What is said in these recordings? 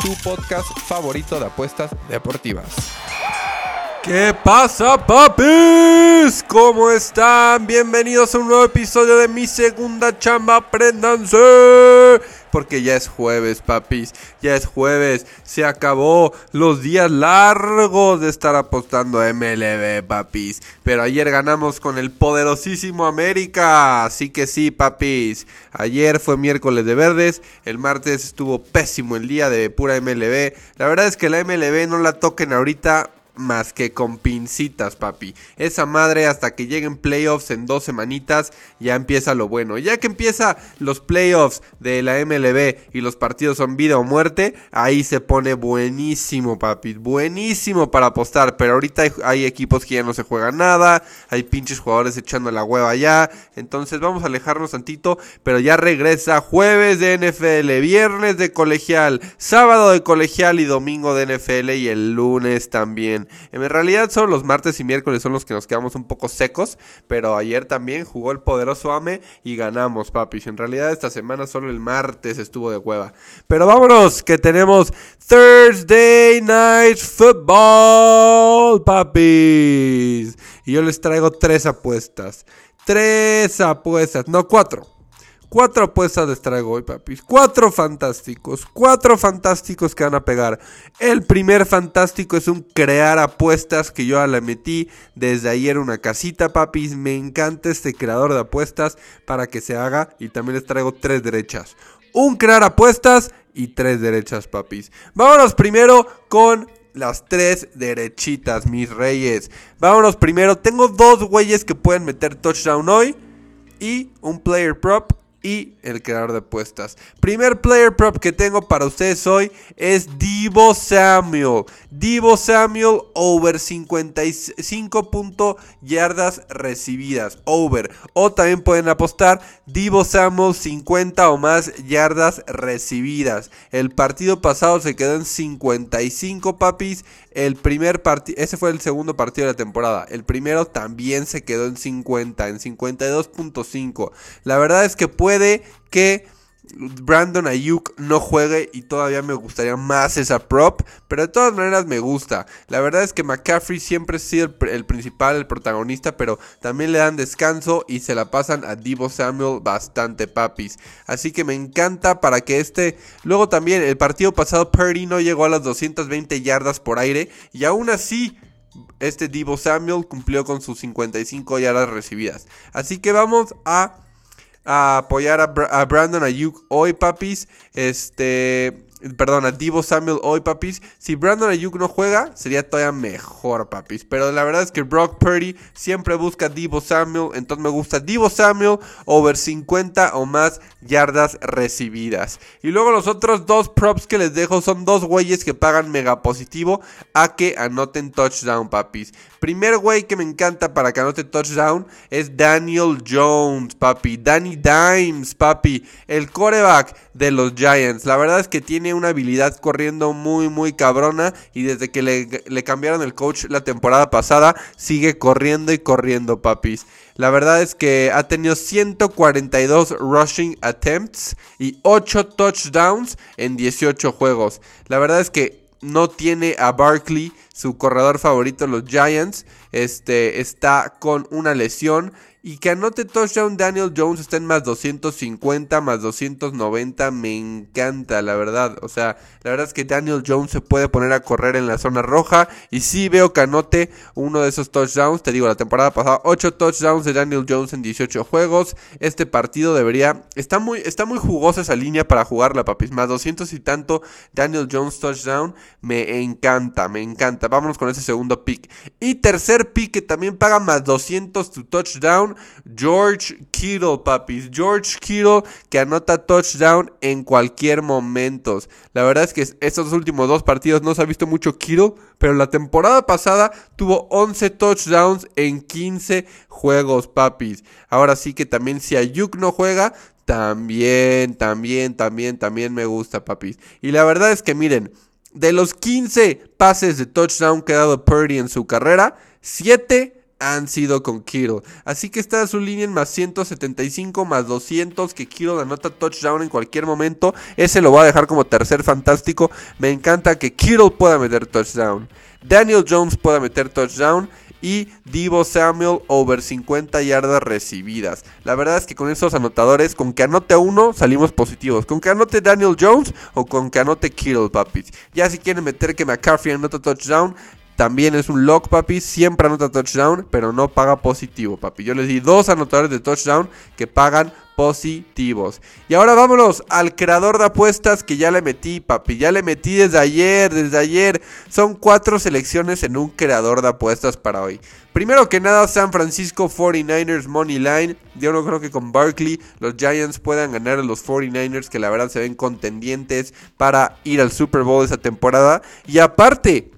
tu podcast favorito de apuestas deportivas. ¿Qué pasa, papis? ¿Cómo están? Bienvenidos a un nuevo episodio de mi segunda chamba. Préndanse. Porque ya es jueves, papis. Ya es jueves. Se acabó los días largos de estar apostando a MLB, papis. Pero ayer ganamos con el poderosísimo América. Así que sí, papis. Ayer fue miércoles de verdes. El martes estuvo pésimo el día de pura MLB. La verdad es que la MLB no la toquen ahorita más que con pincitas, papi. Esa madre hasta que lleguen playoffs en dos semanitas ya empieza lo bueno. Ya que empieza los playoffs de la MLB y los partidos son vida o muerte, ahí se pone buenísimo, papi. Buenísimo para apostar. Pero ahorita hay, equipos que ya no se juegan nada. Hay pinches jugadores echando la hueva ya. Entonces vamos a alejarnos tantito. Pero ya regresa jueves de NFL, viernes de colegial, sábado de colegial y domingo de NFL y el lunes también. En realidad solo los martes y miércoles son los que nos quedamos un poco secos, pero ayer también jugó el poderoso Ame y ganamos, papis. En realidad esta semana solo el martes estuvo de hueva. Pero vámonos, que tenemos Thursday Night Football, papis. Y yo les traigo tres apuestas. Tres apuestas, no cuatro. Cuatro apuestas les traigo hoy, papis. Cuatro fantásticos. Cuatro fantásticos que van a pegar. El primer fantástico es un crear apuestas que yo ya la metí desde ayer una casita, papis. Me encanta este creador de apuestas para que se haga. Y también les traigo tres derechas. Un crear apuestas y tres derechas, papis. Vámonos primero con las tres derechitas, mis reyes. Vámonos primero. Tengo dos güeyes que pueden meter touchdown hoy. Y un player prop y el creador de apuestas. Primer player prop que tengo para ustedes hoy es Divo Samuel. Divo Samuel over 55 punto yardas recibidas. Over. O también pueden apostar Divo Samuel 50 o más yardas recibidas. El partido pasado se quedó en 55 papis. El primer partido, ese fue el segundo partido de la temporada. El primero también se quedó en 50, en 52.5. La verdad es que puede que Brandon Ayuk no juegue y todavía me gustaría más esa prop, pero de todas maneras me gusta. La verdad es que McCaffrey siempre ha sido el, principal, el protagonista, pero también le dan descanso y se la pasan a Divo Samuel bastante papis. Así que me encanta para que este... Luego también el partido pasado Purdy no llegó a las 220 yardas por aire y aún así este Divo Samuel cumplió con sus 55 yardas recibidas. Así que vamos a a apoyar a, Brandon Ayuk hoy, papis. Este, perdón, a Divo Samuel hoy, papis. Si Brandon Ayuk no juega, sería todavía mejor, papis. Pero la verdad es que Brock Purdy siempre busca Divo Samuel. Entonces me gusta Divo Samuel over 50 o más yardas recibidas. Y luego los otros dos props que les dejo son dos güeyes que pagan mega positivo a que anoten touchdown, papis. Primer güey que me encanta para que anote touchdown es Daniel Jones, papi. Danny Dimes, papi. El coreback de los Giants. La verdad es que tiene una habilidad corriendo muy, muy cabrona. Y desde que le, cambiaron el coach la temporada pasada, sigue corriendo y corriendo, papis. La verdad es que ha tenido 142 rushing attempts y 8 touchdowns en 18 juegos. La verdad es que no tiene a Barkley, su corredor favorito, los Giants. Este está con una lesión. Y que touchdown Daniel Jones está en más 250, más 290. Me encanta, la verdad. O sea, la verdad es que Daniel Jones se puede poner a correr en la zona roja. Y sí veo que uno de esos touchdowns. Te digo, la temporada pasada, 8 touchdowns de Daniel Jones en 18 juegos. Este partido debería. Está muy, está muy jugosa esa línea para jugarla, papis. Más 200 y tanto Daniel Jones touchdown. Me encanta, me encanta. Vámonos con ese segundo pick. Y tercer pick que también paga más 200 tu touchdown George Kittle, papis. George Kittle que anota touchdown en cualquier momento. La verdad es que estos últimos dos partidos no se ha visto mucho Kittle, pero la temporada pasada tuvo 11 touchdowns en 15 juegos, papis. Ahora sí que también si Ayuk no juega, también, también, también, también me gusta, papis. Y la verdad es que miren, de los 15 pases de touchdown que ha dado Purdy en su carrera, 7 han sido con Kittle. Así que está su línea en más 175 más 200 que Kittle anota touchdown en cualquier momento. Ese lo voy a dejar como tercer fantástico. Me encanta que Kittle pueda meter touchdown. Daniel Jones pueda meter touchdown y Divo Samuel over 50 yardas recibidas. La verdad es que con esos anotadores, con que anote uno, salimos positivos. Con que anote Daniel Jones o con que anote Kittle, papis. Ya si quieren meter que McCaffrey anota touchdown, también es un lock, papi. Siempre anota touchdown, pero no paga positivo, papi. Yo les di dos anotadores de touchdown que pagan positivos. Y ahora vámonos al creador de apuestas que ya le metí, papi. Ya le metí desde ayer, desde ayer. Son cuatro selecciones en un creador de apuestas para hoy. Primero que nada, San Francisco 49ers Money Line. Yo no creo que con Barkley los Giants puedan ganar a los 49ers, que la verdad se ven contendientes para ir al Super Bowl esa temporada. Y aparte,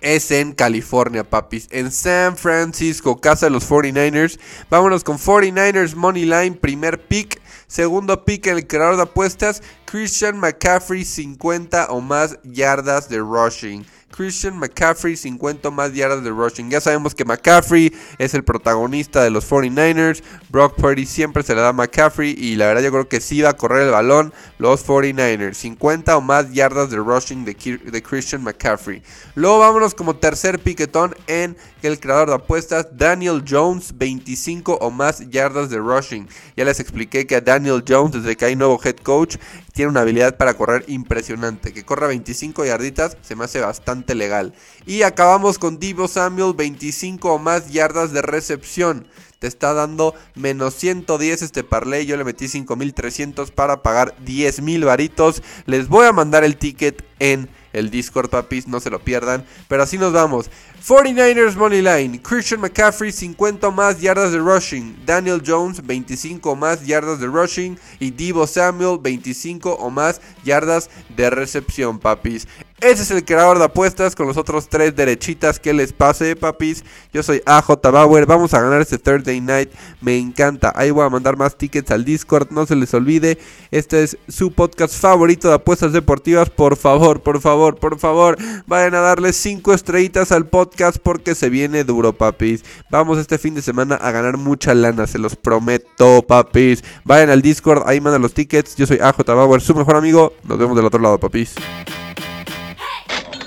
es en California, papis. En San Francisco, casa de los 49ers. Vámonos con 49ers Money Line, primer pick. Segundo pick en el creador de apuestas, Christian McCaffrey, 50 o más yardas de rushing. Christian McCaffrey 50 más yardas de rushing. Ya sabemos que McCaffrey es el protagonista de los 49ers. Brock Purdy siempre se le da a McCaffrey y la verdad yo creo que sí va a correr el balón los 49ers. 50 o más yardas de rushing de, de Christian McCaffrey. Luego vámonos como tercer piquetón en el creador de apuestas Daniel Jones 25 o más yardas de rushing. Ya les expliqué que a Daniel Jones desde que hay nuevo head coach tiene una habilidad para correr impresionante. Que corra 25 yarditas se me hace bastante legal. Y acabamos con Divo Samuel, 25 o más yardas de recepción. Te está dando menos 110 este parlay. Yo le metí 5300 para pagar 10000 varitos. Les voy a mandar el ticket en el Discord, papis, no se lo pierdan. Pero así nos vamos. 49ers Money Line, Christian McCaffrey 50 más yardas de rushing, Daniel Jones 25 más yardas de rushing y Divo Samuel 25 o más yardas de recepción, papis. Ese es el creador de apuestas con los otros tres derechitas que les pase, papis. Yo soy AJ Bauer. Vamos a ganar este Thursday night. Me encanta. Ahí voy a mandar más tickets al Discord. No se les olvide. Este es su podcast favorito de apuestas deportivas. Por favor, por favor, por favor. Vayan a darle 5 estrellitas al podcast porque se viene duro, papis. Vamos este fin de semana a ganar mucha lana. Se los prometo, papis. Vayan al Discord. Ahí mandan los tickets. Yo soy AJ Bauer, su mejor amigo. Nos vemos del otro lado, papis.